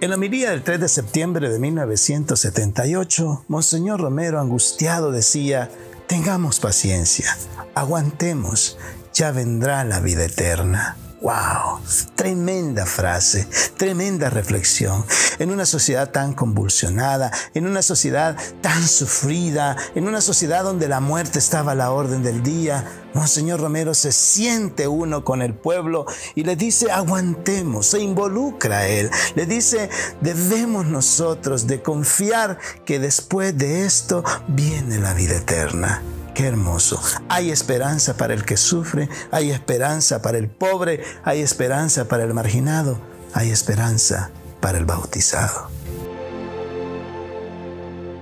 En la homilía del 3 de septiembre de 1978, Monseñor Romero, angustiado, decía, tengamos paciencia, aguantemos, ya vendrá la vida eterna. ¡Wow! Tremenda frase, tremenda reflexión. En una sociedad tan convulsionada, en una sociedad tan sufrida, en una sociedad donde la muerte estaba a la orden del día, Monseñor Romero se siente uno con el pueblo y le dice, aguantemos, se involucra a él. Le dice, debemos nosotros de confiar que después de esto viene la vida eterna. Qué hermoso. Hay esperanza para el que sufre, hay esperanza para el pobre, hay esperanza para el marginado, hay esperanza para el bautizado.